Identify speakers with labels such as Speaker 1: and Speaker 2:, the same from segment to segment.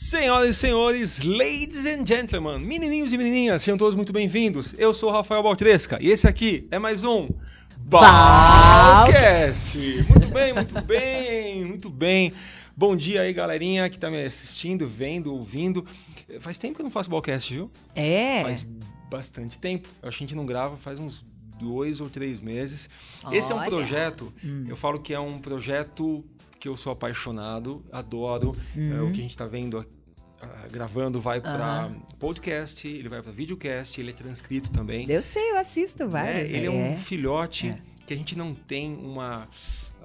Speaker 1: Senhoras e senhores, ladies and gentlemen, menininhos e menininhas, sejam todos muito bem-vindos. Eu sou o Rafael Baltresca e esse aqui é mais um Balcast. Muito bem, muito bem, muito bem. Bom dia aí, galerinha que tá me assistindo, vendo, ouvindo. Faz tempo que eu não faço Balcast, viu?
Speaker 2: É.
Speaker 1: Faz bastante tempo. Acho que a gente não grava faz uns dois ou três meses. Esse é um
Speaker 2: Olha.
Speaker 1: projeto, eu falo que é um projeto que eu sou apaixonado, adoro. É, o que a gente está vendo aqui, ah, gravando vai para podcast, ele vai para videocast, ele é transcrito também.
Speaker 2: Eu sei, eu assisto
Speaker 1: né?
Speaker 2: vários.
Speaker 1: Ele é,
Speaker 2: é.
Speaker 1: um filhote que a gente não tem uma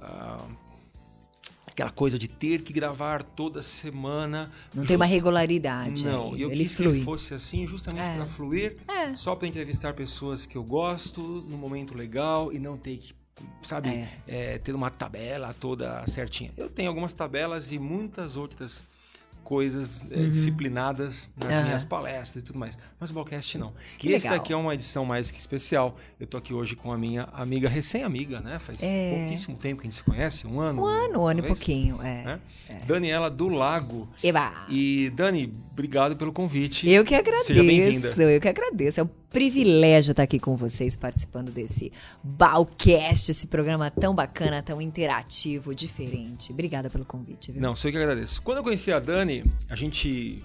Speaker 1: ah, aquela coisa de ter que gravar toda semana.
Speaker 2: Não tem uma
Speaker 1: Just-
Speaker 2: regularidade.
Speaker 1: não,
Speaker 2: aí.
Speaker 1: e eu
Speaker 2: ele
Speaker 1: quis que
Speaker 2: flui.
Speaker 1: ele fosse assim justamente
Speaker 2: É.
Speaker 1: para fluir,
Speaker 2: É.
Speaker 1: só para entrevistar pessoas que eu gosto, num momento legal e não ter que, sabe,
Speaker 2: É.
Speaker 1: é, ter uma tabela toda certinha. Eu tenho algumas tabelas e muitas outras coisas é, disciplinadas nas
Speaker 2: Uhum.
Speaker 1: Minhas palestras e tudo mais. Mas o Balcast não.
Speaker 2: Que
Speaker 1: esse
Speaker 2: legal.
Speaker 1: daqui é uma edição mais que especial. Eu tô aqui hoje com a minha amiga, recém-amiga, né? Faz
Speaker 2: É.
Speaker 1: pouquíssimo tempo que a gente se conhece, um ano.
Speaker 2: Um ano, um ano e pouquinho. É.
Speaker 1: né? Daniela do Lago.
Speaker 2: Eba!
Speaker 1: E Dani, obrigado pelo convite.
Speaker 2: Eu que agradeço,
Speaker 1: Seja bem-vinda.
Speaker 2: eu que agradeço. É um privilégio estar aqui com vocês participando desse Balcast, esse programa tão bacana, tão interativo, diferente. Obrigada pelo convite. Viu?
Speaker 1: Não, sou eu que agradeço. Quando eu conheci a Dani, a gente.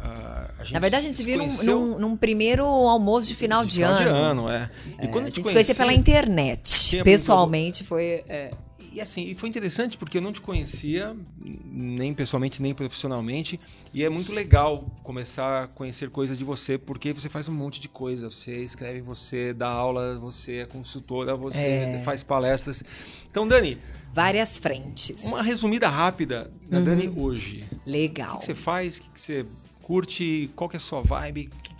Speaker 1: ah,
Speaker 2: Na verdade, a gente se viu num,
Speaker 1: conheceu
Speaker 2: num- num primeiro almoço de final de,
Speaker 1: final
Speaker 2: ano.
Speaker 1: de ano, é. E
Speaker 2: É, a
Speaker 1: te
Speaker 2: gente se
Speaker 1: conheci-
Speaker 2: pela internet. Pessoalmente foi. é,
Speaker 1: E assim, e foi interessante porque eu não te conhecia, nem pessoalmente, nem profissionalmente. E é muito legal começar a conhecer coisas de você, porque você faz um monte de coisa. Você escreve, você dá aula, você é consultora, você
Speaker 2: É.
Speaker 1: faz palestras. Então, Dani,
Speaker 2: várias frentes.
Speaker 1: uma resumida rápida da
Speaker 2: Uhum.
Speaker 1: Dani hoje.
Speaker 2: Legal.
Speaker 1: O que você faz? O que você curte? Qual que é a sua vibe? Que- que-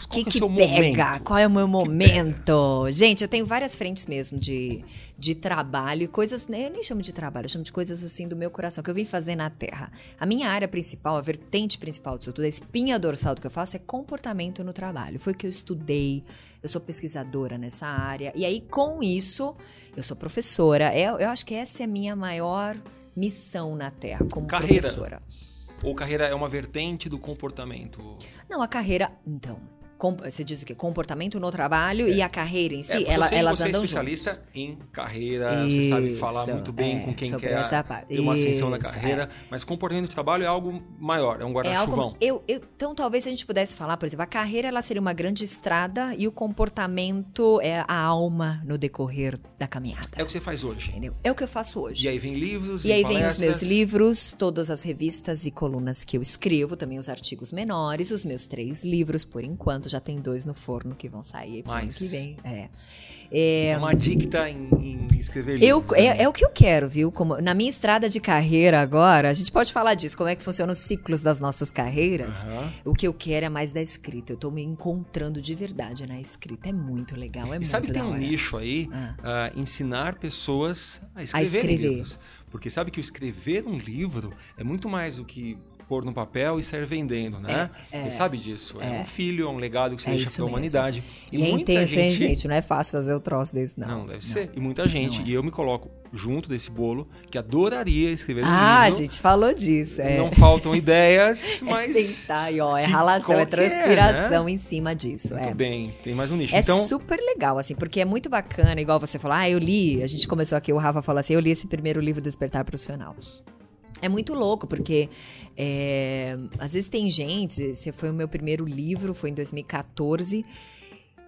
Speaker 1: que- qual que,
Speaker 2: que,
Speaker 1: é o seu
Speaker 2: pega?
Speaker 1: momento?
Speaker 2: Qual é o meu momento? Gente, eu tenho várias frentes mesmo de, de trabalho e coisas. né, Eu nem chamo de trabalho, eu chamo de coisas assim do meu coração, que eu vim fazer na Terra. A minha área principal, a vertente principal disso tudo, a espinha dorsal do que eu faço é comportamento no trabalho. Foi o que eu estudei, eu sou pesquisadora nessa área. E aí, com isso, eu sou professora. Eu, eu acho que essa é a minha maior missão na Terra, como
Speaker 1: Carreira.
Speaker 2: professora.
Speaker 1: Ou carreira é uma vertente do comportamento?
Speaker 2: Não, a carreira. Então. Com- você diz o quê? Comportamento no trabalho e a carreira em
Speaker 1: É,
Speaker 2: si,
Speaker 1: porque
Speaker 2: ela-
Speaker 1: que
Speaker 2: elas
Speaker 1: você é
Speaker 2: andam
Speaker 1: especialista
Speaker 2: juntos.
Speaker 1: em carreira, você sabe falar
Speaker 2: Isso,
Speaker 1: muito bem
Speaker 2: é,
Speaker 1: com quem quer
Speaker 2: essa parte.
Speaker 1: ter uma ascensão na
Speaker 2: Isso,
Speaker 1: carreira, mas comportamento de trabalho é algo maior, é um
Speaker 2: É
Speaker 1: guarda-chuvão.
Speaker 2: algo, eu, eu- então, talvez se a gente pudesse falar, por exemplo, a carreira ela seria uma grande estrada e o comportamento é a alma no decorrer da caminhada.
Speaker 1: É o que você faz hoje.
Speaker 2: Entendeu? É o que eu faço hoje.
Speaker 1: E aí vem livros,
Speaker 2: E aí vem os
Speaker 1: palestras.
Speaker 2: meus livros, todas as revistas e colunas que eu escrevo, também os artigos menores, os meus três livros, por enquanto, já tem dois no forno que vão sair
Speaker 1: Mais.
Speaker 2: que vem. É. É,
Speaker 1: Uma dicta em, em escrever
Speaker 2: Eu,
Speaker 1: livros. né?
Speaker 2: é, é o que eu quero, viu? Como, na minha estrada de carreira agora, a gente pode falar disso, como é que funcionam os ciclos das nossas carreiras.
Speaker 1: Aham.
Speaker 2: O que eu quero é mais da escrita. Eu tô me encontrando de verdade na escrita. É muito legal, é
Speaker 1: E
Speaker 2: muito
Speaker 1: sabe que tem um nicho aí,
Speaker 2: Ah.
Speaker 1: ah, ensinar pessoas a escrever
Speaker 2: escrever.
Speaker 1: livros. Porque sabe que o escrever um livro é muito mais do que pôr no papel e sair vendendo, né?
Speaker 2: É,
Speaker 1: Você sabe disso. É. um filho, é um legado que você
Speaker 2: É
Speaker 1: deixa para a humanidade.
Speaker 2: E, é
Speaker 1: muita
Speaker 2: intenso, hein, gente? Não é fácil fazer o troço desse, não.
Speaker 1: Não, deve ser. E muita gente.
Speaker 2: Não é.
Speaker 1: E eu me coloco junto desse bolo que adoraria escrever
Speaker 2: Ah, a
Speaker 1: livro.
Speaker 2: gente falou disso. É.
Speaker 1: Não faltam ideias,
Speaker 2: É
Speaker 1: mas.
Speaker 2: sentar e ó, é ralação, é
Speaker 1: qualquer,
Speaker 2: transpiração em cima disso.
Speaker 1: Muito
Speaker 2: é.
Speaker 1: bem, tem mais um nicho.
Speaker 2: É
Speaker 1: então,
Speaker 2: super legal, assim, porque é muito bacana, igual você falou, ah, eu li, a gente começou aqui, o Rafa falou assim, eu li esse primeiro livro, Despertar Profissional. É muito louco, porque é, às vezes tem gente, esse foi o meu primeiro livro, foi em 2014,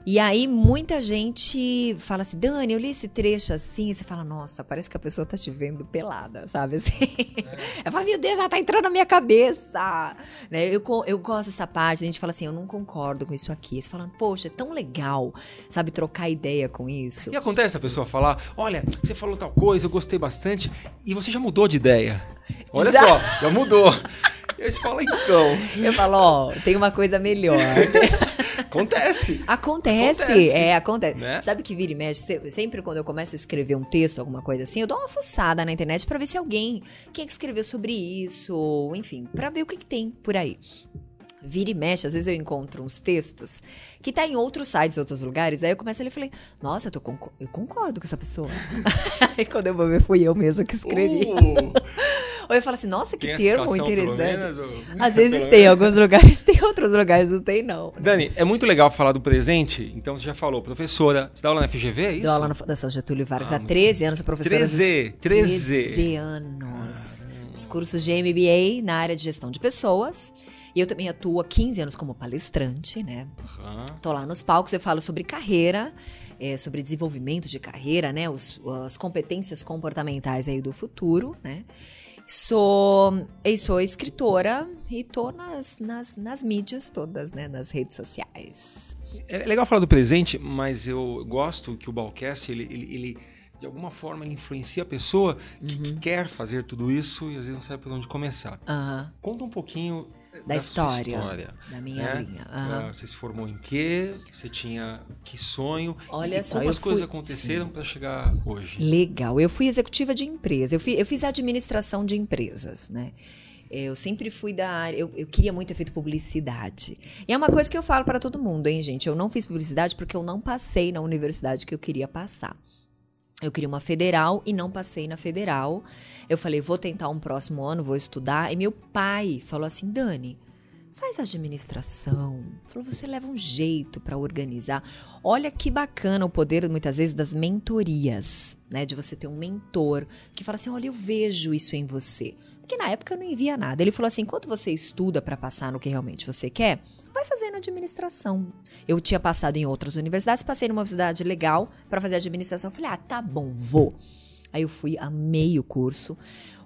Speaker 2: e aí muita gente fala assim, Dani, eu li esse trecho assim, e você fala, nossa, parece que a pessoa tá te vendo pelada, sabe assim? Eu falo, meu Deus, ela tá entrando na minha cabeça. Né? Eu, eu gosto dessa parte, a gente fala assim, eu não concordo com isso aqui. Você fala, poxa, é tão legal, sabe, trocar ideia com isso.
Speaker 1: e acontece a pessoa falar: olha, você falou tal coisa, eu gostei bastante, e você já mudou de ideia. Olha
Speaker 2: Já?
Speaker 1: só, já mudou. E aí você fala, então.
Speaker 2: Eu falo, ó, tem uma coisa melhor.
Speaker 1: Acontece.
Speaker 2: Acontece,
Speaker 1: Acontece.
Speaker 2: é, acontece.
Speaker 1: Né?
Speaker 2: Sabe que vira e mexe, se- sempre quando eu começo a escrever um texto, alguma coisa assim, eu dou uma fuçada na internet pra ver se alguém, quem é que escreveu sobre isso, enfim, pra ver o que, que tem por aí. Vira e mexe, às vezes eu encontro uns textos que tá em outros sites, outros lugares, aí eu começo a ler e falei, nossa, eu, tô eu concordo com essa pessoa. aí quando eu vou ver, fui eu mesma que escrevi.
Speaker 1: Uh,
Speaker 2: Ou eu falo assim, nossa, que termo interessante.
Speaker 1: menos, ou-
Speaker 2: Às vezes tem, alguns lugares tem, outros lugares não tem, não.
Speaker 1: Dani, é muito legal falar do presente. Então você já falou, professora, você dá aula na FGV, é isso?
Speaker 2: Dou aula na Fundação Getúlio Vargas
Speaker 1: Ah,
Speaker 2: há
Speaker 1: muito
Speaker 2: 13 anos, sou professora.
Speaker 1: 13,
Speaker 2: dos-
Speaker 1: 13.
Speaker 2: 13 anos. Os cursos de MBA na área de gestão de pessoas. E eu também atuo há 15 anos como palestrante, né?
Speaker 1: Aham.
Speaker 2: Tô lá nos palcos, eu falo sobre carreira, é, sobre desenvolvimento de carreira, né? Os- as competências comportamentais aí do futuro, né? Sou, e sou escritora e tô nas, nas, nas mídias todas, né? Nas redes sociais.
Speaker 1: É legal falar do presente, mas eu gosto que o Balcast, ele, ele, ele, de alguma forma, ele influencia a pessoa que,
Speaker 2: Uhum.
Speaker 1: que quer fazer tudo isso e às vezes não sabe por onde começar.
Speaker 2: Aham.
Speaker 1: Conta um pouquinho
Speaker 2: Da
Speaker 1: sua
Speaker 2: história,
Speaker 1: história,
Speaker 2: da minha
Speaker 1: né?
Speaker 2: linha.
Speaker 1: Ah, Você se formou em quê? Você tinha que sonho?
Speaker 2: Olha
Speaker 1: e
Speaker 2: só,
Speaker 1: como as coisas
Speaker 2: fui-
Speaker 1: aconteceram para chegar hoje?
Speaker 2: Legal. Eu fui executiva de empresa. Eu, fui- eu fiz administração de empresas, né? Eu sempre fui da área. Eu, eu queria muito ter feito publicidade. E é uma coisa que eu falo para todo mundo, hein, gente? Eu não fiz publicidade porque eu não passei na universidade que eu queria passar. Eu queria uma federal e não passei na federal. Eu falei, vou tentar um próximo ano, vou estudar. E meu pai falou assim: Dani, faz administração. Falou, você leva um jeito para organizar. Olha que bacana o poder, muitas vezes, das mentorias, né? De você ter um mentor que fala assim: olha, eu vejo isso em você. Porque na época eu não envia nada. Ele falou assim: enquanto você estuda para passar no que realmente você quer, vai fazendo administração. Eu tinha passado em outras universidades, passei numa universidade legal para fazer administração. Falei: ah, tá bom, vou. Aí eu fui, amei o curso.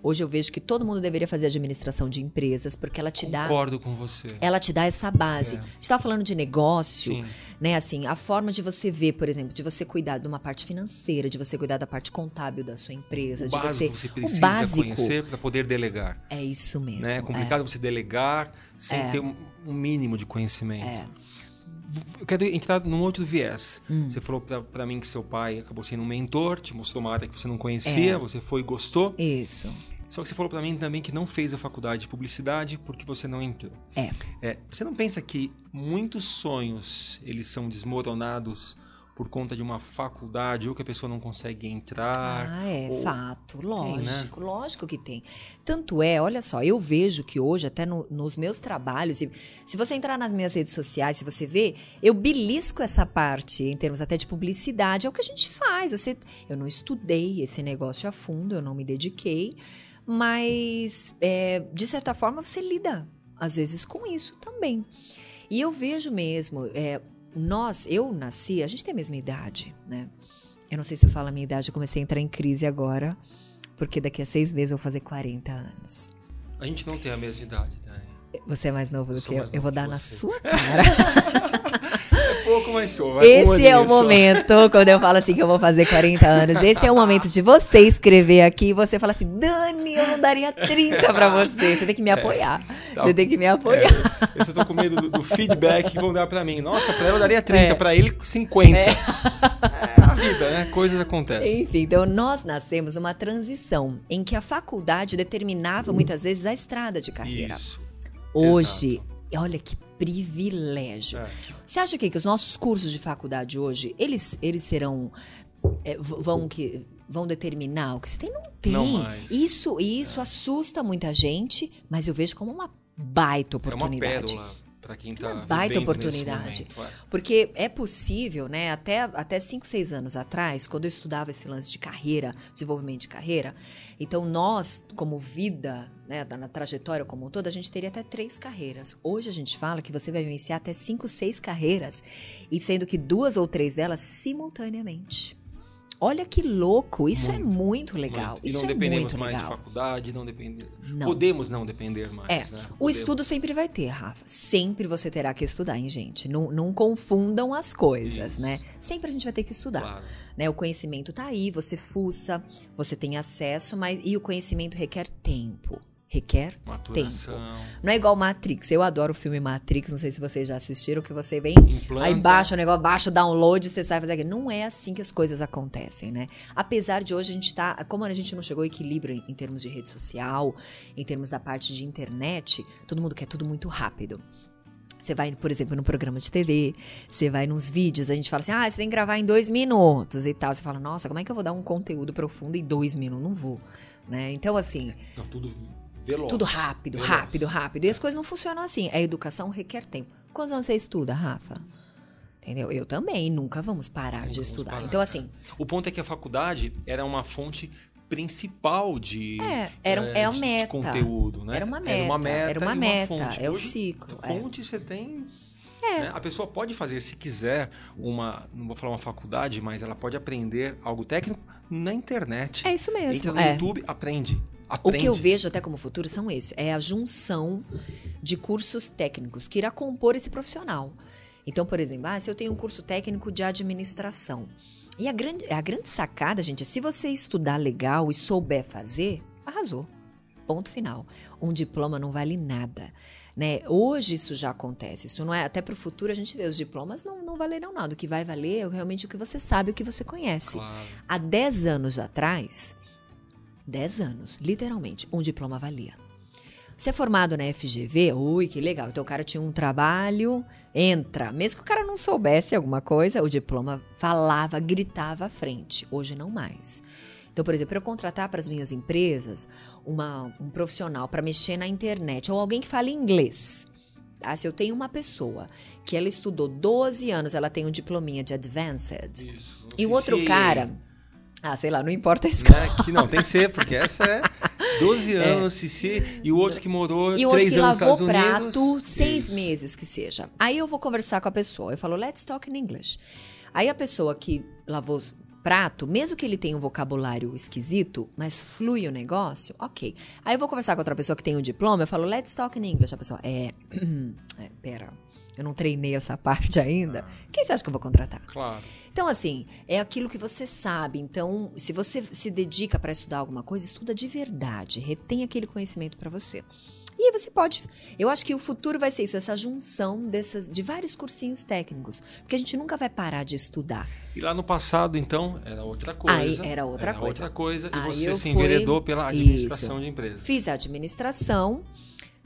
Speaker 2: Hoje eu vejo que todo mundo deveria fazer administração de empresas, porque ela te dá
Speaker 1: Concordo com você.
Speaker 2: ela te dá essa base.
Speaker 1: É.
Speaker 2: A gente estava falando de negócio,
Speaker 1: Sim.
Speaker 2: né? Assim, a forma de você ver, por exemplo, de você cuidar de uma parte financeira, de você cuidar da parte contábil da sua empresa,
Speaker 1: O
Speaker 2: de
Speaker 1: básico
Speaker 2: você.
Speaker 1: você precisa
Speaker 2: o básico.
Speaker 1: conhecer para poder delegar.
Speaker 2: É isso mesmo.
Speaker 1: né? É complicado você delegar sem
Speaker 2: É.
Speaker 1: ter um, um mínimo de conhecimento.
Speaker 2: É.
Speaker 1: Eu quero entrar num outro viés.
Speaker 2: Hum.
Speaker 1: Você falou pra, pra mim que seu pai acabou sendo um mentor, te mostrou uma área que você não conhecia,
Speaker 2: É.
Speaker 1: você foi e gostou.
Speaker 2: Isso.
Speaker 1: Só que você falou pra mim também que não fez a faculdade de publicidade porque você não entrou.
Speaker 2: É.
Speaker 1: É, você não pensa que muitos sonhos eles são desmoronados por conta de uma faculdade ou que a pessoa não consegue entrar?
Speaker 2: Ah, é,
Speaker 1: ou-
Speaker 2: fato.
Speaker 1: né?
Speaker 2: Lógico, lógico que tem. Tanto é, olha só, eu vejo que hoje, até no- nos meus trabalhos, e se você entrar nas minhas redes sociais, se você ver, eu belisco essa parte em termos até de publicidade. É o que a gente faz. Você, eu não estudei esse negócio a fundo, eu não me dediquei, mas é, de certa forma você lida, às vezes, com isso também. E eu vejo mesmo, é, nós, eu nasci, a gente tem a mesma idade, né? Eu não sei se eu falo a minha idade, eu comecei a entrar em crise agora, porque daqui a seis meses eu vou fazer 40 anos.
Speaker 1: A gente não tem a mesma idade, Dani.
Speaker 2: Você é mais novo
Speaker 1: Eu
Speaker 2: do que eu. Eu vou dar na sua cara.
Speaker 1: É pouco, mas sou. vai
Speaker 2: Esse é o
Speaker 1: só.
Speaker 2: momento, quando eu falo assim que eu vou fazer 40 anos, esse é o momento de você escrever aqui e você falar assim, Dani, eu não daria 30 pra você. Você tem que me apoiar.
Speaker 1: Tá.
Speaker 2: Você tem que me apoiar.
Speaker 1: É, eu só tô com medo do, do feedback que vão dar pra mim. Nossa, pra ela eu daria 30,
Speaker 2: É.
Speaker 1: pra ele 50. É. a vida, né? Coisas acontecem.
Speaker 2: Enfim, então nós nascemos numa transição em que a faculdade determinava muitas vezes a estrada de carreira.
Speaker 1: Isso.
Speaker 2: Hoje, olha que privilégio.
Speaker 1: É.
Speaker 2: Você acha que, que os nossos cursos de faculdade hoje, eles, eles serão. é, vão que. Vão determinar o que você tem? Não tem.
Speaker 1: Não.
Speaker 2: Isso, isso assusta muita gente, mas eu vejo como uma baita
Speaker 1: É uma
Speaker 2: oportunidade.
Speaker 1: pérola pra quem tá
Speaker 2: Uma baita oportunidade.
Speaker 1: momento, é.
Speaker 2: Porque é possível, né? Até, até 5, 6 anos atrás, quando eu estudava esse lance de carreira, desenvolvimento de carreira, então nós, como vida, né, na trajetória como um todo, a gente teria até três carreiras. Hoje a gente fala que você vai iniciar até cinco, seis carreiras, e sendo que duas ou três delas simultaneamente. Olha que louco! Isso é muito legal.
Speaker 1: Muito. E
Speaker 2: Isso
Speaker 1: não
Speaker 2: é
Speaker 1: dependemos
Speaker 2: muito
Speaker 1: mais
Speaker 2: legal.
Speaker 1: de faculdade, não. Podemos não depender mais.
Speaker 2: É,
Speaker 1: né?
Speaker 2: o
Speaker 1: Podemos.
Speaker 2: estudo sempre vai ter, Rafa. Sempre você terá que estudar, hein, gente? Não, não confundam as coisas,
Speaker 1: Isso.
Speaker 2: né? Sempre a gente vai ter que estudar.
Speaker 1: Claro.
Speaker 2: Né? O conhecimento tá aí, você fuça, você tem acesso, mas e o conhecimento requer tempo. Requer
Speaker 1: Maturação.
Speaker 2: tempo. Não é igual Matrix. Eu adoro o filme Matrix, não sei se vocês já assistiram, que você vem,
Speaker 1: Implanta.
Speaker 2: aí baixa o negócio, baixa o download, você sai fazer aquilo. Não é assim que as coisas acontecem, né? Apesar de hoje a gente tá, como a gente não chegou ao equilíbrio em, em termos de rede social, em termos da parte de internet, todo mundo quer tudo muito rápido. Você vai, por exemplo, num programa de TV, você vai nos vídeos, a gente fala assim, ah, você tem que gravar em dois minutos e tal. Você fala, nossa, como é que eu vou dar um conteúdo profundo em dois minutos? Não vou. Né? Então, assim.
Speaker 1: Não, tudo veloz.
Speaker 2: Tudo rápido,
Speaker 1: Veloz.
Speaker 2: rápido, rápido. E as coisas não funcionam assim. A educação requer tempo. Quantos anos você estuda, Rafa? Entendeu? Eu também. Nunca vamos parar
Speaker 1: Nunca
Speaker 2: de estudar.
Speaker 1: parar,
Speaker 2: então,
Speaker 1: é.
Speaker 2: assim,
Speaker 1: O ponto é que a faculdade era uma fonte principal de,
Speaker 2: É, era é uma
Speaker 1: de-
Speaker 2: meta.
Speaker 1: de conteúdo, né?
Speaker 2: Era uma
Speaker 1: Era uma
Speaker 2: meta,
Speaker 1: meta,
Speaker 2: era uma meta,
Speaker 1: fonte.
Speaker 2: é o
Speaker 1: Hoje,
Speaker 2: ciclo, é.
Speaker 1: Fonte você tem. né? A pessoa pode fazer, se quiser, uma. Não vou falar uma faculdade, mas ela pode aprender algo técnico na internet.
Speaker 2: é isso mesmo.
Speaker 1: Entra no
Speaker 2: é.
Speaker 1: YouTube, aprende.
Speaker 2: O
Speaker 1: aprende.
Speaker 2: que eu vejo até como futuro são esses. É a junção de cursos técnicos que irá compor esse profissional. Então, por exemplo, ah, se eu tenho um curso técnico de administração. E a grande, a grande sacada, gente, é se você estudar legal e souber fazer, arrasou. Ponto final. Um diploma não vale nada. Né? Hoje isso já acontece. Isso não é até para o futuro a gente vê os diplomas não, não valerão nada. O que vai valer é realmente o que você sabe, o que você conhece.
Speaker 1: Claro.
Speaker 2: Há 10 anos atrás, 10 anos, literalmente, um diploma valia. Você é formado na FGV, ui, que legal. Então o cara tinha um trabalho, entra. Mesmo que o cara não soubesse alguma coisa, o diploma falava, gritava à frente. Hoje não mais. Então, por exemplo, eu contratar para as minhas empresas uma, um profissional para mexer na internet ou alguém que fale inglês. Ah, se eu tenho uma pessoa que ela estudou 12 anos, ela tem um diplominha de Advanced,
Speaker 1: Isso.
Speaker 2: e o outro cara, ah, sei lá, não importa a escola.
Speaker 1: Né? Que não, tem que ser, porque essa é 12 anos, CC, e o outro que morou
Speaker 2: É. E o outro
Speaker 1: 3
Speaker 2: que
Speaker 1: anos nos
Speaker 2: lavou
Speaker 1: Estados
Speaker 2: prato
Speaker 1: Unidos.
Speaker 2: seis
Speaker 1: Isso.
Speaker 2: meses que seja. Aí eu vou conversar com a pessoa. Eu falo, let's talk in English. Aí a pessoa que lavou prato, mesmo que ele tenha um vocabulário esquisito, mas flui o negócio, ok. Aí eu vou conversar com outra pessoa que tem um diploma, eu falo, let's talk in English. A pessoa, é, é pera, eu não treinei essa parte ainda. Quem você acha que eu vou contratar?
Speaker 1: Claro.
Speaker 2: Então, assim, é aquilo que você sabe. Então, se você se dedica para estudar alguma coisa, estuda de verdade. Retém aquele conhecimento para você. E aí você pode. Eu acho que o futuro vai ser isso, essa junção dessas, de vários cursinhos técnicos. Porque a gente nunca vai parar de estudar.
Speaker 1: E lá no passado, então, era outra coisa.
Speaker 2: Aí era outra coisa.
Speaker 1: outra coisa. E
Speaker 2: Aí
Speaker 1: você se
Speaker 2: fui-
Speaker 1: enveredou pela administração
Speaker 2: Isso.
Speaker 1: de empresas.
Speaker 2: Fiz a administração,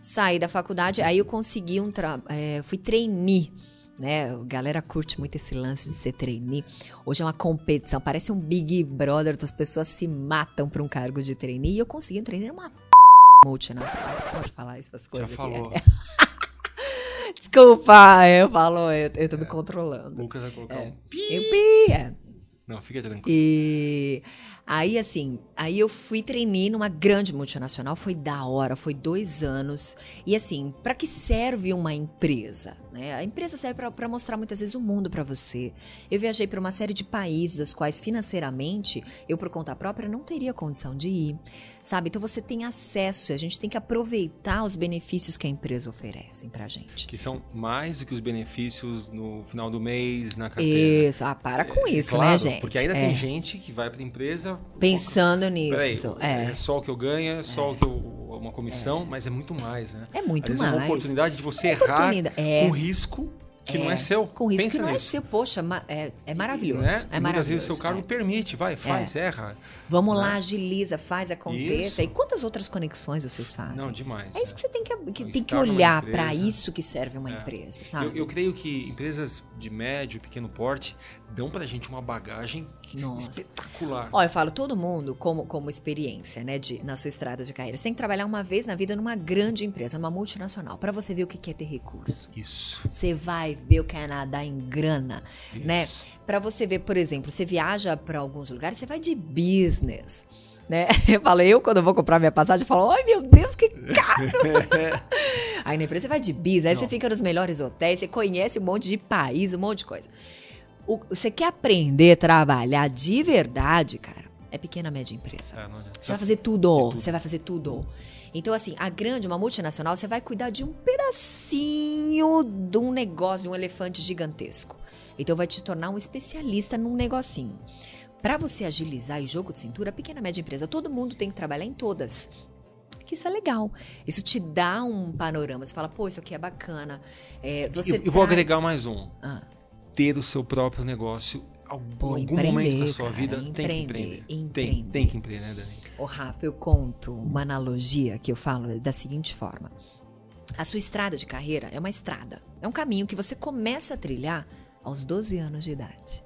Speaker 2: saí da faculdade, aí eu consegui um trabalho. fui trainee. Né? A galera curte muito esse lance de ser trainee. Hoje é uma competição, parece um Big Brother, as pessoas se matam para um cargo de trainee. E eu consegui um trainee numa p... multinacional. Pode falar isso, essas
Speaker 1: Já
Speaker 2: coisas aqui.
Speaker 1: falou.
Speaker 2: É. Desculpa, eu falo, eu, eu tô me controlando.
Speaker 1: O Lucas vai colocar um pi.
Speaker 2: Eu, pi, é.
Speaker 1: Não, fica tranquilo.
Speaker 2: E aí, assim, aí eu fui trainee numa grande multinacional, foi da hora, foi dois anos. E assim, para que serve uma empresa? Né? A empresa serve para mostrar muitas vezes o mundo para você. Eu viajei para uma série de países, das quais financeiramente eu, por conta própria, não teria condição de ir, sabe? Então você tem acesso e a gente tem que aproveitar os benefícios que a empresa oferece pra gente.
Speaker 1: Que são mais do que os benefícios no final do mês, na carteira.
Speaker 2: Isso, ah, para com
Speaker 1: É,
Speaker 2: isso,
Speaker 1: claro,
Speaker 2: né, gente?
Speaker 1: Porque ainda
Speaker 2: É.
Speaker 1: tem gente que vai pra empresa.
Speaker 2: Pensando
Speaker 1: Peraí,
Speaker 2: nisso,
Speaker 1: é.
Speaker 2: é.
Speaker 1: só o que eu ganho, é só o que eu. Uma comissão, mas é muito mais, né?
Speaker 2: É muito mais.
Speaker 1: é uma oportunidade de você
Speaker 2: É
Speaker 1: errar
Speaker 2: é.
Speaker 1: com risco que não é seu.
Speaker 2: Com risco
Speaker 1: Pensa
Speaker 2: que não é
Speaker 1: nisso.
Speaker 2: seu. Poxa, é, é maravilhoso.
Speaker 1: Né?
Speaker 2: É
Speaker 1: Muitas vezes o seu cargo
Speaker 2: é.
Speaker 1: permite, vai, faz, erra.
Speaker 2: Vamos
Speaker 1: né?
Speaker 2: lá, agiliza, faz, aconteça.
Speaker 1: Isso.
Speaker 2: E quantas outras conexões vocês fazem?
Speaker 1: Não, demais.
Speaker 2: é isso que você tem que, que, tem que olhar para isso que serve uma
Speaker 1: É.
Speaker 2: empresa, sabe?
Speaker 1: Eu, eu creio que empresas de médio e pequeno porte dão pra gente uma bagagem
Speaker 2: Nossa.
Speaker 1: espetacular.
Speaker 2: Ó, eu falo todo mundo como, como experiência, né, de, na sua estrada de carreira. Você tem que trabalhar uma vez na vida numa grande empresa, numa multinacional, para você ver o que que é ter recurso.
Speaker 1: Isso.
Speaker 2: Você vai ver o que é nadar em grana, né?
Speaker 1: Isso.
Speaker 2: Pra você ver, por exemplo, você viaja pra alguns lugares, você vai de business. Né? Eu falo, eu quando eu vou comprar minha passagem, eu falo, ai meu Deus, que caro! aí na empresa você vai de business, aí você
Speaker 1: Não.
Speaker 2: fica nos melhores hotéis, você conhece um monte de país, um monte de coisa. O- você quer aprender a trabalhar de verdade, cara? É pequena, média empresa.
Speaker 1: É.
Speaker 2: Você vai fazer tudo,
Speaker 1: tudo.
Speaker 2: Você vai fazer tudo. Então, assim, a grande, uma multinacional, você vai cuidar de um pedacinho de um negócio, de um elefante gigantesco. Então, vai te tornar um especialista num negocinho. Para você agilizar e jogo de cintura, pequena, média empresa, todo mundo tem que trabalhar em todas. Que isso é legal. Isso te dá um panorama. Você fala, pô, isso aqui é bacana. É, você
Speaker 1: E eu vou
Speaker 2: traz-
Speaker 1: agregar mais um.
Speaker 2: Ah.
Speaker 1: Ter o seu próprio negócio. Algum,
Speaker 2: Pô,
Speaker 1: algum
Speaker 2: empreender,
Speaker 1: momento da sua
Speaker 2: cara,
Speaker 1: vida tem que
Speaker 2: empreender,
Speaker 1: empreender. Tem,
Speaker 2: empreender.
Speaker 1: tem que empreender, né, Dani?
Speaker 2: Rafa, eu conto uma analogia que eu falo da seguinte forma. A sua estrada de carreira é uma estrada. É um caminho que você começa a trilhar aos 12 anos de idade.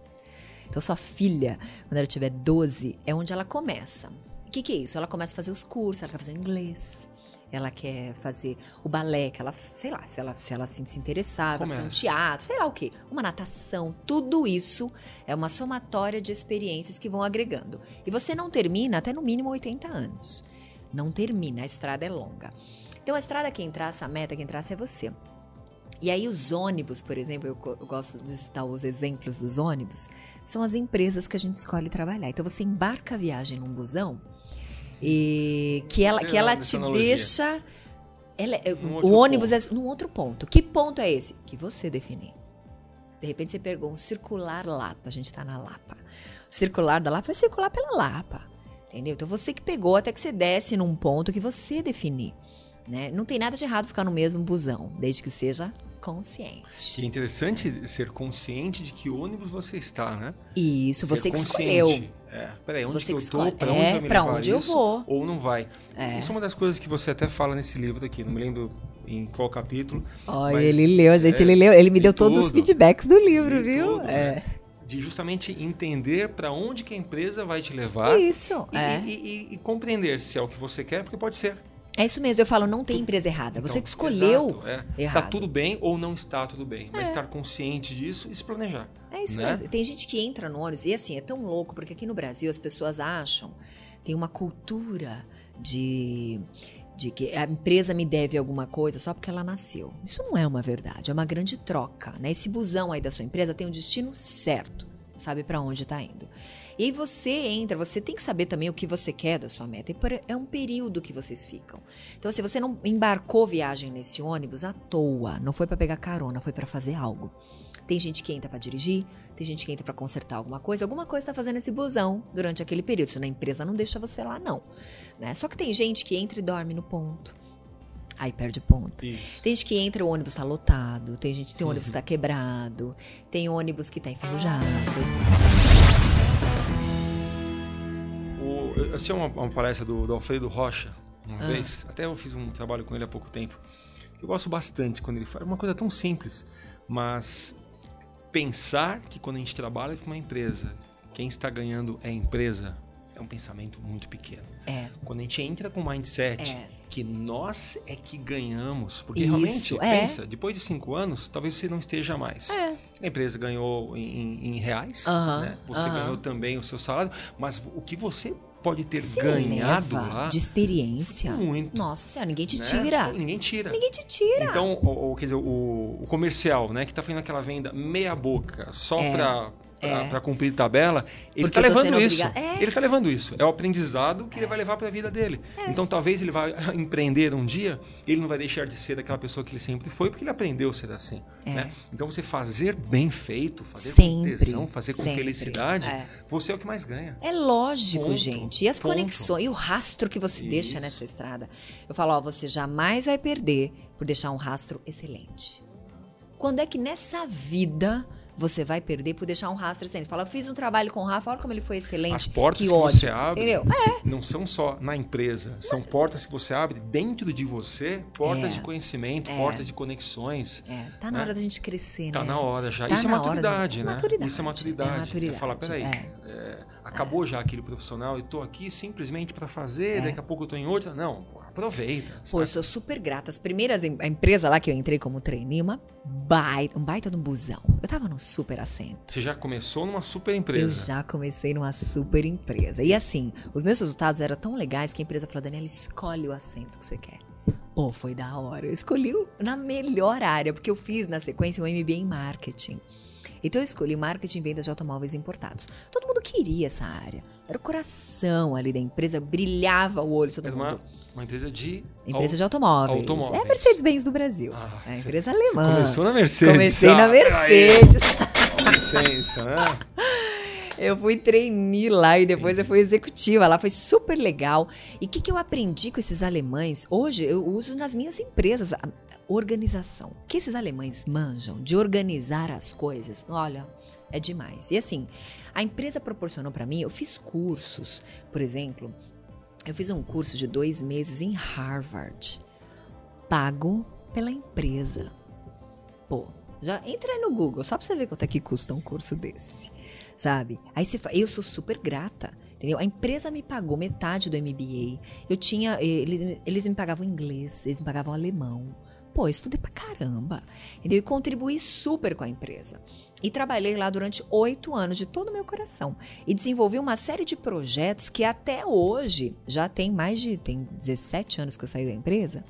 Speaker 2: Então, sua filha, quando ela tiver 12, é onde ela começa. O que, que é isso? Ela começa a fazer os cursos, ela quer fazer inglês, ela quer fazer o balé, que ela, sei lá, se ela se, ela, assim, se interessar, vai fazer um teatro, sei lá o quê, uma natação, tudo isso é uma somatória de experiências que vão agregando. E você não termina até no mínimo 80 anos. Não termina, a estrada é longa. Então a estrada quem traça, a meta quem traça é você. E aí os ônibus, por exemplo, eu, eu, gosto de citar os exemplos dos ônibus, são as empresas que a gente escolhe trabalhar. Então você embarca a viagem num busão e que ela, que ela te deixa. Ela, é, o ônibus ponto. é num outro ponto. Que ponto é esse? Que você definir. De repente você pegou um circular Lapa, a gente está na Lapa. O circular da Lapa vai circular pela Lapa. Entendeu? Então você que pegou até que você desce num ponto que você definir. Né? Não tem nada de errado ficar no mesmo busão, desde que seja consciente.
Speaker 1: E é interessante ser consciente de que ônibus você está, né?
Speaker 2: Isso, ser você que escolheu.
Speaker 1: É, peraí, onde você que eu tô? Pra onde, é, eu, pra onde eu vou? Ou não vai. É. Isso é uma das coisas que você até fala nesse livro aqui, não me lembro em qual capítulo.
Speaker 2: Olha, ele leu, gente, é, ele leu. Ele me deu todos tudo, os feedbacks do livro, viu? Tudo,
Speaker 1: é. Né? de justamente entender para onde que a empresa vai te levar.
Speaker 2: Isso,
Speaker 1: e,
Speaker 2: é.
Speaker 1: E, e, e, compreender se é o que você quer, porque pode ser.
Speaker 2: É isso mesmo, eu falo, não tem empresa errada. Você então, que escolheu exato, é. errado.
Speaker 1: Está tudo bem ou não está tudo bem, mas é. estar consciente disso e se planejar.
Speaker 2: É isso né? mesmo. Tem gente que entra no ônibus e assim, é tão louco, porque aqui no Brasil as pessoas acham, tem uma cultura de de que a empresa me deve alguma coisa só porque ela nasceu. Isso não é uma verdade, é uma grande troca, né? Esse busão aí da sua empresa tem um destino certo, sabe para onde está indo. E aí você entra, você tem que saber também o que você quer da sua meta. E é um período que vocês ficam. Então, se você não embarcou viagem nesse ônibus à toa, não foi para pegar carona, foi para fazer algo. Tem gente que entra para dirigir, tem gente que entra para consertar alguma coisa. Alguma coisa está fazendo esse busão durante aquele período. Se na empresa não deixa você lá, não. Né? Só que tem gente que entra e dorme no ponto. Aí perde ponto. Isso. Tem gente que entra o ônibus está lotado, tem gente que tem uhum. ônibus está quebrado, tem ônibus que está enferrujado.
Speaker 1: Eu assisti uma, uma palestra do, do, Alfredo Rocha uma ah. vez, até eu fiz um trabalho com ele há pouco tempo. Eu gosto bastante quando ele fala uma coisa tão simples, mas pensar que quando a gente trabalha com uma empresa, quem está ganhando é a empresa, é um pensamento muito pequeno.
Speaker 2: É.
Speaker 1: Quando a gente entra com o mindset é. que nós é que ganhamos, porque Isso, realmente, é. pensa, depois de cinco anos, talvez você não esteja mais.
Speaker 2: É.
Speaker 1: A empresa ganhou em, em reais, uh -huh, né? você uh -huh. ganhou também o seu salário, mas o que você pode ter Você ganhado lá.
Speaker 2: De experiência.
Speaker 1: Muito.
Speaker 2: Nossa senhora, ninguém te né? tira.
Speaker 1: Ninguém tira.
Speaker 2: Ninguém te tira.
Speaker 1: Então, o, o quer dizer, o, o, comercial, né, que tá fazendo aquela venda meia boca só é. Para para é. cumprir tabela, ele está levando isso. É. Ele está levando isso. É o aprendizado que é. ele vai levar para a vida dele. É. Então, talvez ele vai empreender um dia, ele não vai deixar de ser daquela pessoa que ele sempre foi, porque ele aprendeu a ser assim. Né? Então, você fazer bem feito, fazer sempre, com tesão, fazer com sempre. felicidade, é. você é o que mais ganha.
Speaker 2: É lógico, Ponto. gente. E as Ponto. conexões, e o rastro que você isso. deixa nessa estrada. Eu falo, ó, você jamais vai perder por deixar um rastro excelente. Quando é que nessa vida você vai perder por deixar um rastro excelente. Fala, eu fiz um trabalho com o Rafa, olha como ele foi excelente.
Speaker 1: As portas que, que você abre Entendeu? É. não são só na empresa, são portas que você abre dentro de você, portas é. de conhecimento, é. portas de conexões.
Speaker 2: É. Tá na né? hora da gente crescer,
Speaker 1: tá
Speaker 2: né?
Speaker 1: Tá na hora já. Tá Isso é maturidade, né?
Speaker 2: Maturidade.
Speaker 1: Isso é maturidade. É maturidade. É falar, peraí, é. Acabou já aquele profissional, eu tô aqui simplesmente para fazer, daqui a pouco eu tô em outra. Não, aproveita. Sabe?
Speaker 2: Pô, eu sou super grata. As primeiras, a empresa lá que eu entrei como trainee, uma baita, um baita de um busão. Eu tava num super assento.
Speaker 1: Você já começou numa super empresa?
Speaker 2: Eu já comecei numa super empresa. E assim, os meus resultados eram tão legais que a empresa falou, Daniela, escolhe o assento que você quer. Pô, foi da hora. Eu escolhi na melhor área, porque eu fiz na sequência um MBA em marketing. Então eu escolhi marketing e vendas de automóveis importados. Todo mundo queria essa área. Era o coração ali da empresa, brilhava o olho todo Era mundo.
Speaker 1: Uma uma empresa de.
Speaker 2: Empresa de automóveis.
Speaker 1: automóveis.
Speaker 2: É a Mercedes-Benz do Brasil. Ah, é a empresa alemã.
Speaker 1: Você começou na Mercedes.
Speaker 2: Comecei ah, na Mercedes.
Speaker 1: Com licença, né?
Speaker 2: Eu fui trainee lá e depois eu fui executiva lá, foi super legal. E o que, que eu aprendi com esses alemães? Hoje eu uso nas minhas empresas organização. O que esses alemães manjam de organizar as coisas? Olha, é demais. E assim, a empresa proporcionou para mim, eu fiz cursos, por exemplo, eu fiz um curso de dois meses em Harvard, pago pela empresa. Pô, já entra aí no Google, só pra você ver quanto é que custa um curso desse. Sabe? Aí você fala, eu sou super grata. Entendeu? A empresa me pagou metade do MBA. Eu tinha. Eles, eles me pagavam inglês, eles me pagavam alemão. Pô, estudei pra caramba. Entendeu? E contribuí super com a empresa. E trabalhei lá durante oito anos de todo o meu coração. E desenvolvi uma série de projetos que até hoje, já tem mais de. tem 17 anos que eu saí da empresa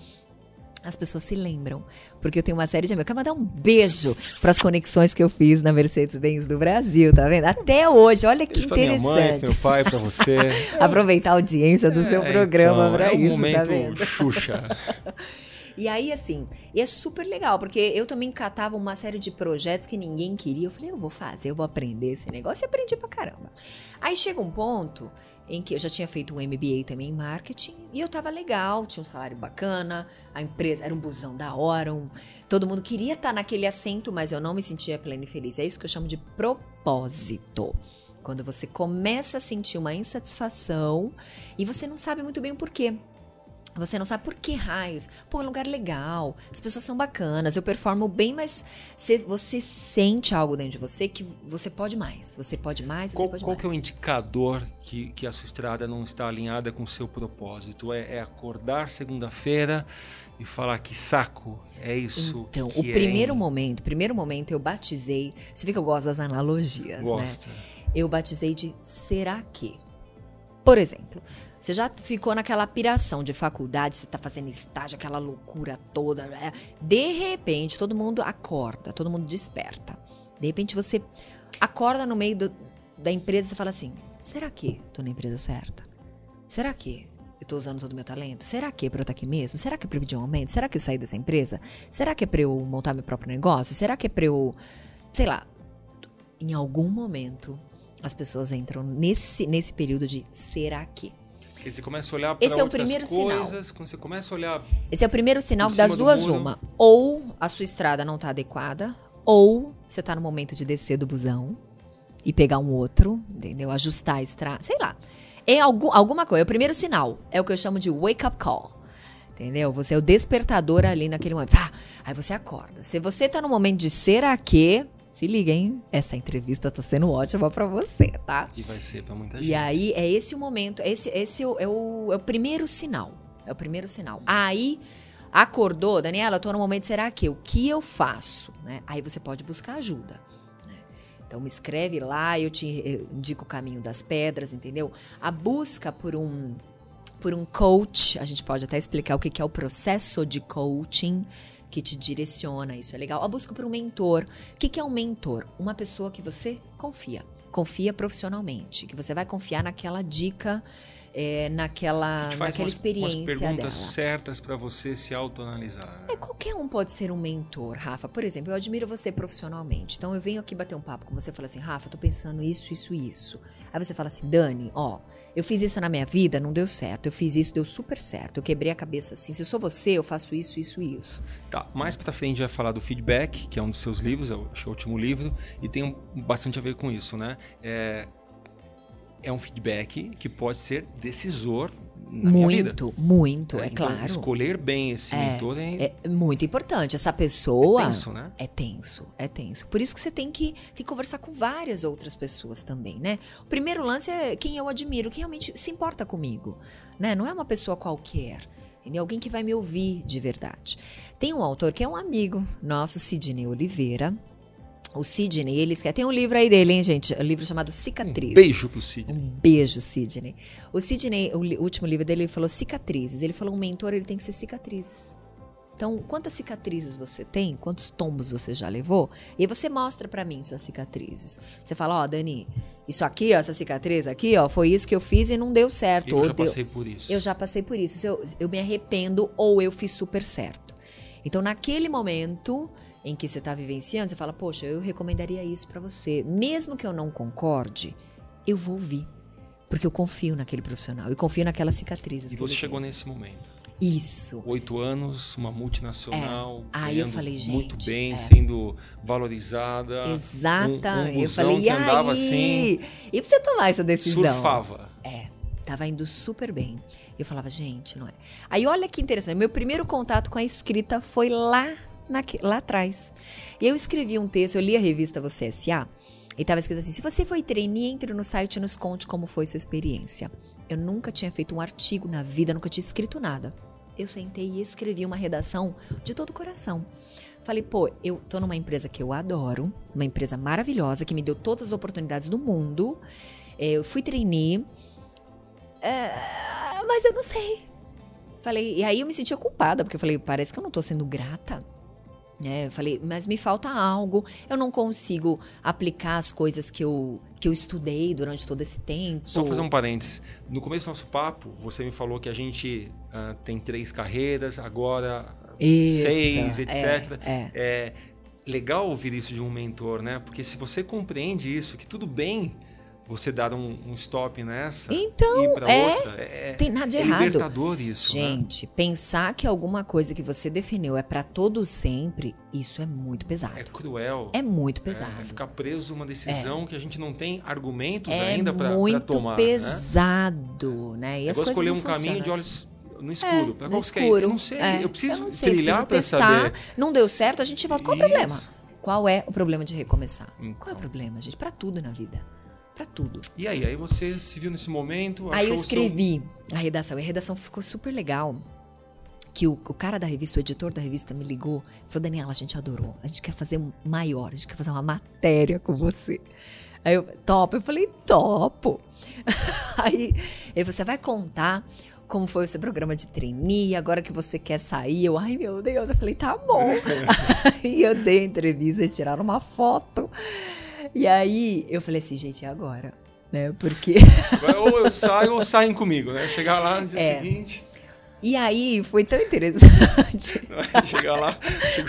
Speaker 2: as pessoas se lembram. Porque eu tenho uma série de amigos. Eu quero mandar um beijo para as conexões que eu fiz na Mercedes-Benz do Brasil, tá vendo? Até hoje, olha que interessante. Pra minha
Speaker 1: mãe, meu pai, para você.
Speaker 2: Aproveitar a audiência do é, seu programa então, para
Speaker 1: é
Speaker 2: isso,
Speaker 1: tá momento
Speaker 2: tá vendo?
Speaker 1: Xuxa.
Speaker 2: E aí, assim, e é super legal, porque eu também catava uma série de projetos que ninguém queria. Eu falei, eu vou fazer, eu vou aprender esse negócio e aprendi pra caramba. Aí chega um ponto em que eu já tinha feito um MBA também em marketing e eu tava legal, tinha um salário bacana, a empresa era um busão da hora, um, todo mundo queria estar tá naquele assento, mas eu não me sentia plena e feliz. É isso que eu chamo de propósito. Quando você começa a sentir uma insatisfação e você não sabe muito bem o porquê. Você não sabe por que raios. Pô, é um lugar legal, as pessoas são bacanas, eu performo bem, mas você, você sente algo dentro de você que você pode mais. Você pode mais, você
Speaker 1: qual,
Speaker 2: pode
Speaker 1: qual
Speaker 2: mais.
Speaker 1: Qual que é o indicador que, que a sua estrada não está alinhada com o seu propósito? É, é acordar segunda-feira e falar que saco, é isso.
Speaker 2: Então, o
Speaker 1: é,
Speaker 2: primeiro momento, primeiro momento eu batizei. Você vê que eu gosto das analogias, né?
Speaker 1: Gosta.
Speaker 2: né? Eu batizei de será que. Por exemplo, você já ficou naquela piração de faculdade, você tá fazendo estágio, aquela loucura toda. Né? De repente, todo mundo acorda, todo mundo desperta. De repente, você acorda no meio do, da empresa e fala assim: será que tô na empresa certa? Será que eu tô usando todo o meu talento? Será que é pra eu estar aqui mesmo? Será que é pra eu pedir um aumento? Será que eu sair dessa empresa? Será que é pra eu montar meu próprio negócio? Será que é pra eu. Sei lá. Em algum momento, as pessoas entram nesse, nesse período de será que?
Speaker 1: Porque você começa a olhar para
Speaker 2: Esse é
Speaker 1: o
Speaker 2: primeiro
Speaker 1: coisas,
Speaker 2: sinal.
Speaker 1: quando você começa a olhar.
Speaker 2: Esse é o primeiro sinal das duas uma. Ou a sua estrada não está adequada, ou você está no momento de descer do busão e pegar um outro, entendeu? Ajustar a estrada, sei lá. É algum, alguma coisa. É o primeiro sinal. É o que eu chamo de wake up call. Entendeu? Você é o despertador ali naquele momento. Ah, aí você acorda. Se você está no momento de será que, se liga, hein? Essa entrevista tá sendo ótima para você, tá?
Speaker 1: E vai ser para muita gente.
Speaker 2: E aí é esse o momento, esse, esse é, o, é, o, é o primeiro sinal. É o primeiro sinal. Aí acordou, Daniela, eu tô no momento, será que? O que eu faço? Né? Aí você pode buscar ajuda. Né? Então me escreve lá, eu te indico o caminho das pedras, entendeu? A busca por um por um coach, a gente pode até explicar o que é o processo de coaching que te direciona, isso é legal. A busca por um mentor. O que, é um mentor? Uma pessoa que você confia. Confia profissionalmente, que você vai confiar naquela dica é, naquela, naquela umas, experiência umas
Speaker 1: perguntas
Speaker 2: dela.
Speaker 1: certas para você se autoanalisar.
Speaker 2: É, qualquer um pode ser um mentor, Rafa. Por exemplo, eu admiro você profissionalmente. Então eu venho aqui bater um papo com você e falo assim, Rafa, tô pensando isso, isso, isso. Aí você fala assim, Dani, ó, eu fiz isso na minha vida, não deu certo. Eu fiz isso, deu super certo. Eu quebrei a cabeça assim. Se eu sou você, eu faço isso, isso, isso.
Speaker 1: Tá, mais pra frente vai falar do feedback, que é um dos seus livros, é o, é o último livro, e tem bastante a ver com isso, né? É, é um feedback que pode ser decisor na
Speaker 2: muito. Muito, é,
Speaker 1: é então,
Speaker 2: claro.
Speaker 1: Escolher bem esse
Speaker 2: é,
Speaker 1: mentor é...
Speaker 2: é... muito importante. Essa pessoa.
Speaker 1: É tenso, né?
Speaker 2: É tenso, é tenso. Por isso que você tem que, tem que conversar com várias outras pessoas também, né? O primeiro lance é quem eu admiro, quem realmente se importa comigo. Né? Não é uma pessoa qualquer. Entendeu? Alguém que vai me ouvir de verdade. Tem um autor que é um amigo nosso, Sidney Oliveira o Sidney, ele tem um livro aí dele, hein, gente? Um livro chamado Cicatrizes.
Speaker 1: Um beijo pro Sidney.
Speaker 2: Um beijo, Sidney. O Sidney, o último livro dele, ele falou cicatrizes. Ele falou um mentor, ele tem que ser cicatrizes. Então, quantas cicatrizes você tem? Quantos tombos você já levou? E aí você mostra para mim suas cicatrizes. Você fala, ó, oh, Dani, isso aqui, ó, essa cicatriz aqui, ó, foi isso que eu fiz e não deu certo.
Speaker 1: Eu já
Speaker 2: deu...
Speaker 1: passei por isso.
Speaker 2: Eu já passei por isso. Eu, eu me arrependo ou eu fiz super certo. Então, naquele momento, em que você está vivenciando, você fala, poxa, eu recomendaria isso para você. Mesmo que eu não concorde, eu vou ouvir. Porque eu confio naquele profissional, eu confio naquelas cicatrizes.
Speaker 1: E você chegou nesse momento.
Speaker 2: Isso.
Speaker 1: Oito anos, uma multinacional.
Speaker 2: É. Aí eu falei, gente.
Speaker 1: Muito bem,
Speaker 2: é.
Speaker 1: sendo valorizada.
Speaker 2: Exatamente.
Speaker 1: Um, um
Speaker 2: eu falei, e aí?
Speaker 1: assim,
Speaker 2: e pra você tomar essa decisão?
Speaker 1: Surfava.
Speaker 2: É. Tava indo super bem. E eu falava, gente, não é. Aí olha que interessante. Meu primeiro contato com a escrita foi lá, na, lá atrás. E eu escrevi um texto, eu li a revista Você S.A. E tava escrito assim: se você foi trainee, entre no site e nos conte como foi sua experiência. Eu nunca tinha feito um artigo na vida, nunca tinha escrito nada. Eu sentei e escrevi uma redação de todo o coração. Falei, pô, eu tô numa empresa que eu adoro, uma empresa maravilhosa, que me deu todas as oportunidades do mundo. É, eu fui trainee, é, mas eu não sei. Falei, e aí eu me sentia culpada, porque eu falei, parece que eu não tô sendo grata. É, eu falei, mas me falta algo, eu não consigo aplicar as coisas que eu, que eu estudei durante todo esse tempo.
Speaker 1: Só fazer um parênteses. No começo do nosso papo, você me falou que a gente uh, tem três carreiras, agora isso, seis, etc.
Speaker 2: É, é.
Speaker 1: é legal ouvir isso de um mentor, né? Porque se você compreende isso, que tudo bem você dar um, um stop nessa
Speaker 2: então,
Speaker 1: e ir pra
Speaker 2: é,
Speaker 1: outra. É,
Speaker 2: tem nada de
Speaker 1: é
Speaker 2: errado.
Speaker 1: libertador isso. né?
Speaker 2: Gente, pensar que alguma coisa que você definiu é para todo sempre, isso é muito pesado.
Speaker 1: É cruel.
Speaker 2: É muito
Speaker 1: É,
Speaker 2: pesado.
Speaker 1: ficar preso uma decisão que a gente não tem argumentos
Speaker 2: É
Speaker 1: ainda para
Speaker 2: muito
Speaker 1: tomar. Né?
Speaker 2: pesado, né? E
Speaker 1: É
Speaker 2: as coisas
Speaker 1: escolher um caminho de
Speaker 2: assim.
Speaker 1: olhos no escuro. Pra
Speaker 2: no
Speaker 1: qual você quer ir?
Speaker 2: escuro.
Speaker 1: Eu não sei.
Speaker 2: É,
Speaker 1: Eu preciso
Speaker 2: eu não sei,
Speaker 1: trilhar para saber.
Speaker 2: Não deu certo, a gente volta. Qual o problema? Qual é o problema de recomeçar? Qual é
Speaker 1: Então.
Speaker 2: o problema, gente? Pra tudo na vida. Pra tudo.
Speaker 1: E aí? Aí você se viu nesse momento,
Speaker 2: Aí eu
Speaker 1: o seu-
Speaker 2: escrevi a redação. E a redação ficou super legal. Que o, o cara da revista, o editor da revista, me ligou e falou: Daniela, a gente adorou. A gente quer fazer um maior, a gente quer fazer uma matéria com você. Aí eu, top. Eu falei, topo. Aí ele você vai contar como foi o seu programa de trainee, agora que você quer sair. Eu, ai meu Deus. Eu falei, tá bom. aí eu dei a entrevista, tiraram uma foto. E aí eu falei assim, gente, é agora. Né? Porque.
Speaker 1: Ou eu saio ou saem comigo, né? Chegar lá no dia
Speaker 2: É.
Speaker 1: seguinte,
Speaker 2: E aí foi tão interessante.
Speaker 1: chegar lá,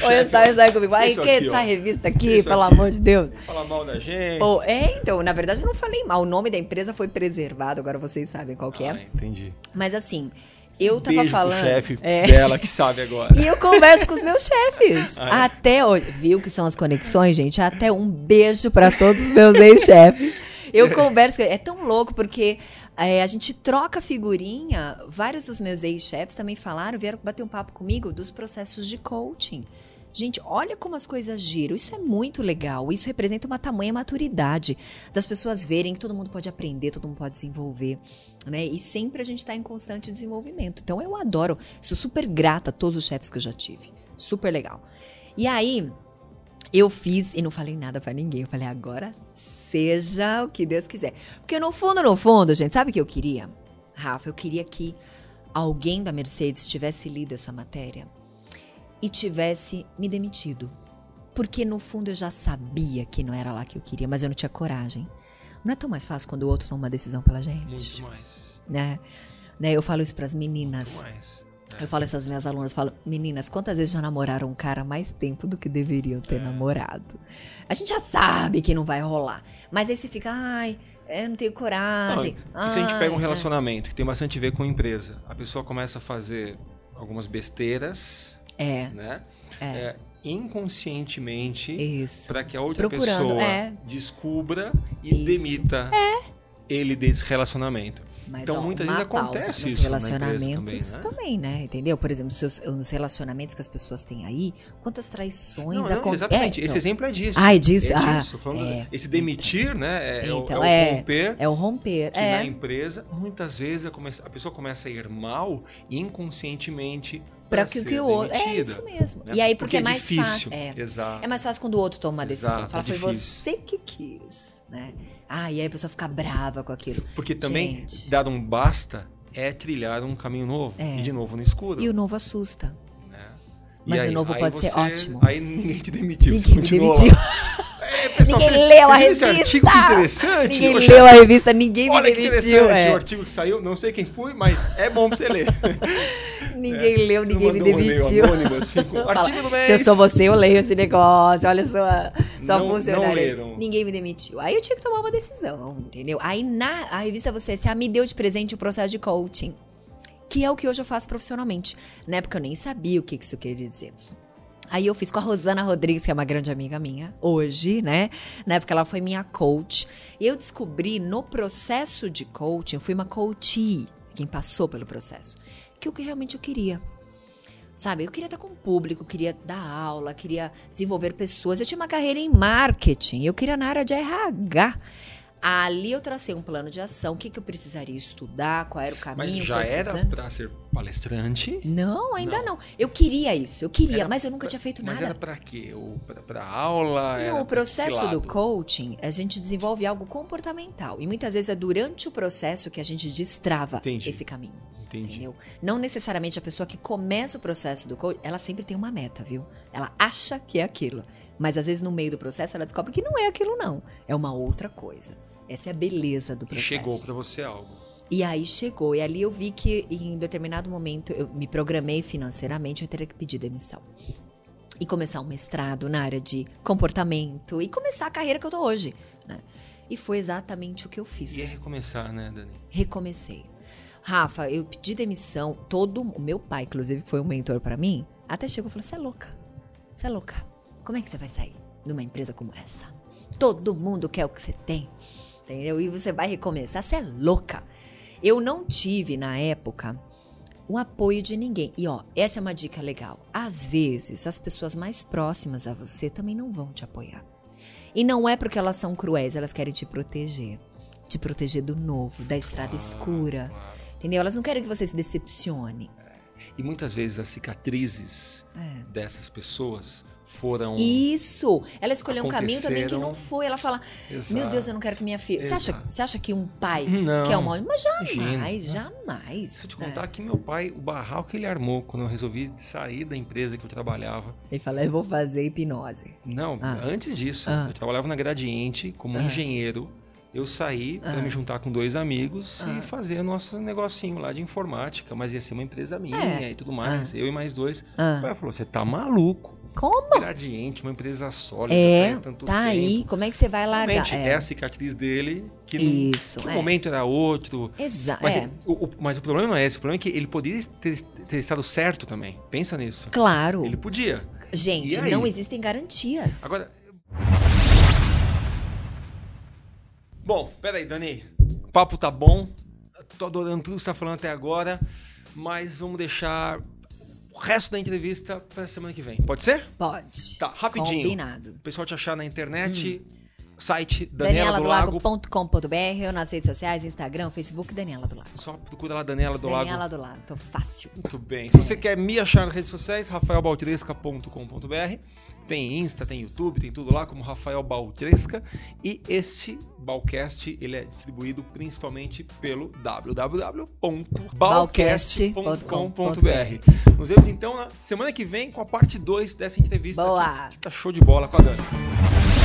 Speaker 2: Ou eu saio,
Speaker 1: ó,
Speaker 2: sai comigo. Ai,
Speaker 1: isso
Speaker 2: que
Speaker 1: aqui,
Speaker 2: essa
Speaker 1: ó.
Speaker 2: revista aqui,
Speaker 1: Isso
Speaker 2: pelo
Speaker 1: aqui.
Speaker 2: amor de Deus.
Speaker 1: Fala mal da gente.
Speaker 2: Ou, é, então, na verdade eu não falei mal. O nome da empresa foi preservado, agora vocês sabem qual que é.
Speaker 1: Ah, entendi.
Speaker 2: Mas assim, eu tava
Speaker 1: Beijo pro
Speaker 2: falando.
Speaker 1: chefe
Speaker 2: É.
Speaker 1: dela que sabe agora.
Speaker 2: E eu converso com os meus chefes.
Speaker 1: Ah, é?
Speaker 2: Até. Viu que são as conexões, gente? Até um beijo pra todos os meus ex-chefes. Eu converso. É tão louco porque é, a gente troca figurinha. Vários dos meus ex-chefes também falaram, vieram bater um papo comigo dos processos de coaching. Gente, olha como as coisas giram. Isso é muito legal. Isso representa uma tamanha maturidade das pessoas verem que todo mundo pode aprender, todo mundo pode desenvolver, né? E sempre a gente está em constante desenvolvimento. Então eu adoro, sou super grata a todos os chefes que eu já tive. Super legal. E aí, eu fiz e não falei nada pra ninguém. Eu falei, agora seja o que Deus quiser. Porque no fundo, no fundo, gente, sabe o que eu queria? Rafa, eu queria que alguém da Mercedes tivesse lido essa matéria e tivesse me demitido. Porque no fundo eu já sabia que não era lá que eu queria, mas eu não tinha coragem. Não é tão mais fácil quando o outro toma uma decisão pela gente,
Speaker 1: Muito mais.
Speaker 2: né? né? Eu falo isso pras meninas.
Speaker 1: Muito mais.
Speaker 2: Eu falo isso às minhas alunas, falo, meninas, quantas vezes já namoraram um cara mais tempo do que deveriam
Speaker 1: É.
Speaker 2: ter namorado? A gente já sabe que não vai rolar. Mas aí você fica, ai, eu não tenho
Speaker 1: Não,
Speaker 2: coragem.
Speaker 1: e se a gente pega um
Speaker 2: ai,
Speaker 1: relacionamento que tem bastante a ver com a empresa, a pessoa começa a fazer algumas besteiras,
Speaker 2: É,
Speaker 1: né?
Speaker 2: É.
Speaker 1: É, inconscientemente para que a outra
Speaker 2: Procurando,
Speaker 1: pessoa
Speaker 2: é.
Speaker 1: descubra e
Speaker 2: Isso.
Speaker 1: demita ele desse relacionamento.
Speaker 2: Mas,
Speaker 1: então
Speaker 2: ó,
Speaker 1: muitas vezes acontece
Speaker 2: nos
Speaker 1: isso
Speaker 2: relacionamentos
Speaker 1: na empresa também, né?
Speaker 2: também, né? Entendeu? Por exemplo, seus- nos relacionamentos que as pessoas têm aí, quantas traições acontecem.
Speaker 1: exatamente. Esse exemplo é disso.
Speaker 2: Ah, é disso?
Speaker 1: É
Speaker 2: Ah,
Speaker 1: disso.
Speaker 2: É.
Speaker 1: esse demitir, né? É, o-
Speaker 2: Então,
Speaker 1: é
Speaker 2: é,
Speaker 1: o romper.
Speaker 2: É o romper.
Speaker 1: que
Speaker 2: é.
Speaker 1: na empresa, muitas vezes a pessoa começa a ir mal inconscientemente
Speaker 2: Pra que,
Speaker 1: ser
Speaker 2: que o outro. É isso mesmo.
Speaker 1: né?
Speaker 2: E aí, porque, é mais
Speaker 1: difícil.
Speaker 2: fácil. É.
Speaker 1: Exato.
Speaker 2: É mais fácil quando o outro toma uma decisão.
Speaker 1: Exato,
Speaker 2: Fala,
Speaker 1: é
Speaker 2: foi você que quis, né? Ah, e aí a pessoa fica brava com aquilo.
Speaker 1: Porque também
Speaker 2: Gente.
Speaker 1: dar um basta é trilhar um caminho novo.
Speaker 2: É.
Speaker 1: E de novo no escuro.
Speaker 2: E o novo assusta.
Speaker 1: né?
Speaker 2: Mas o novo
Speaker 1: aí
Speaker 2: pode ser
Speaker 1: você-
Speaker 2: ótimo.
Speaker 1: Aí ninguém te demitiu.
Speaker 2: Ninguém me demitiu.
Speaker 1: É, pessoal,
Speaker 2: Ninguém
Speaker 1: você-
Speaker 2: leu a
Speaker 1: você esse
Speaker 2: revista.
Speaker 1: artigo que interessante.
Speaker 2: Ninguém
Speaker 1: Poxa,
Speaker 2: leu a revista, ninguém
Speaker 1: Olha
Speaker 2: me
Speaker 1: que
Speaker 2: demitiu.
Speaker 1: interessante
Speaker 2: é.
Speaker 1: o artigo que saiu. Não sei quem foi, mas é bom pra você ler.
Speaker 2: Ninguém leu,
Speaker 1: Você não
Speaker 2: ninguém me
Speaker 1: mandou um
Speaker 2: demitiu.
Speaker 1: anônimo, assim, com
Speaker 2: Fala,
Speaker 1: artigo do mês.
Speaker 2: Se eu sou você, eu leio esse negócio. Olha sua
Speaker 1: Não-
Speaker 2: funcionária.
Speaker 1: não leram.
Speaker 2: Ninguém me demitiu. Aí eu tinha que tomar uma decisão, entendeu? Aí na a revista Você S.A. me deu de presente o processo de coaching. Que é o que hoje eu faço profissionalmente. Na época eu nem sabia o que isso queria dizer. Aí eu fiz com a Rosana Rodrigues, que é uma grande amiga minha, hoje, né? Na época ela foi minha coach. E eu descobri no processo de coaching, eu fui uma coachee, quem passou pelo processo, que o que realmente eu queria. Sabe, eu queria estar com o público, queria dar aula, queria desenvolver pessoas. Eu tinha uma carreira em marketing, eu queria na área de RH. Ali eu tracei um plano de ação, o que, que eu precisaria estudar, qual era o caminho.
Speaker 1: Mas já era para ser palestrante?
Speaker 2: Não, ainda não. não. Eu queria isso, eu queria, era mas eu nunca
Speaker 1: pra,
Speaker 2: tinha feito
Speaker 1: mas
Speaker 2: nada.
Speaker 1: Mas era para quê? Para aula?
Speaker 2: Não, o processo do coaching, a gente desenvolve algo comportamental. E muitas vezes é durante o processo que a gente destrava Entendi. esse caminho. Entendi. Entendeu? Não necessariamente a pessoa que começa o processo do coaching, ela sempre tem uma meta, viu? Ela acha que é aquilo. Mas às vezes no meio do processo ela descobre que não é aquilo, não. É uma outra coisa. Essa é a beleza do processo.
Speaker 1: E chegou para você algo.
Speaker 2: E aí chegou. E ali eu vi que em determinado momento eu me programei financeiramente, eu teria que pedir demissão. E começar um mestrado na área de comportamento e começar a carreira que eu tô hoje. Né? E foi exatamente o que eu fiz.
Speaker 1: E é recomeçar, né, Dani?
Speaker 2: Recomecei. Rafa, eu pedi demissão. Todo o meu pai, inclusive, que foi um mentor para mim, até chegou e falou: "Você é louca? Você é louca? Como é que você vai sair de uma empresa como essa? Todo mundo quer o que você tem." entendeu? E você vai recomeçar, você é louca. Eu não tive na época o apoio de ninguém. E ó, essa é uma dica legal. Às vezes, as pessoas mais próximas a você também não vão te apoiar. E não é porque elas são cruéis, elas querem te proteger. Te proteger do novo, da estrada escura. Entendeu? Elas não querem que você se decepcione.
Speaker 1: E muitas vezes as cicatrizes é. dessas pessoas foram.
Speaker 2: Isso! Ela escolheu um caminho também que não foi. Ela fala: Exato. Meu Deus, eu não quero que minha filha. Você acha, você acha que um pai
Speaker 1: não,
Speaker 2: quer uma. Mas jamais, imagina. jamais.
Speaker 1: Deixa eu te contar é. que meu pai, o barral que ele armou quando eu resolvi sair da empresa que eu trabalhava.
Speaker 2: Ele falou: Eu vou fazer hipnose.
Speaker 1: Não, ah. antes disso, ah. eu trabalhava na Gradiente como ah. engenheiro eu saí para me juntar com dois amigos e fazer nosso negocinho lá de informática, mas ia ser uma empresa minha é. e tudo mais, eu e mais dois. O pai falou: "Você tá maluco?"
Speaker 2: Como?
Speaker 1: Gradiente, uma empresa sólida.
Speaker 2: É, tá, tanto tá aí. Como é que você vai largar?
Speaker 1: Realmente, é. é a cicatriz dele. Que Isso. Que é. o momento era outro.
Speaker 2: Exato.
Speaker 1: Mas,
Speaker 2: é.
Speaker 1: mas o problema não é esse. O problema é que ele poderia ter, ter estado certo também. Pensa nisso.
Speaker 2: Claro.
Speaker 1: Ele podia.
Speaker 2: Gente, não existem garantias.
Speaker 1: Agora. Bom, peraí, Dani. O papo tá bom. Tô adorando tudo que você tá falando até agora. Mas vamos deixar o resto da entrevista para semana que vem. Pode ser?
Speaker 2: Pode.
Speaker 1: Tá, rapidinho.
Speaker 2: Combinado.
Speaker 1: O pessoal te achar na internet. Hum. Site Daniela, do Lago.com.br
Speaker 2: ou nas redes sociais, Instagram, Facebook, Daniela do Lago.
Speaker 1: Só procura lá Daniela do Lago.
Speaker 2: Daniela do Lago, tô fácil.
Speaker 1: Muito bem. Se você quer me achar nas redes sociais, rafaelbaltresca.com.br. Tem Insta, tem YouTube, tem tudo lá como Rafael Baltresca. E este Balcast ele é distribuído principalmente pelo www.balcast.com.br. Nos vemos então na semana que vem com a parte 2 dessa entrevista
Speaker 2: Boa.
Speaker 1: que tá show de bola com a Dani.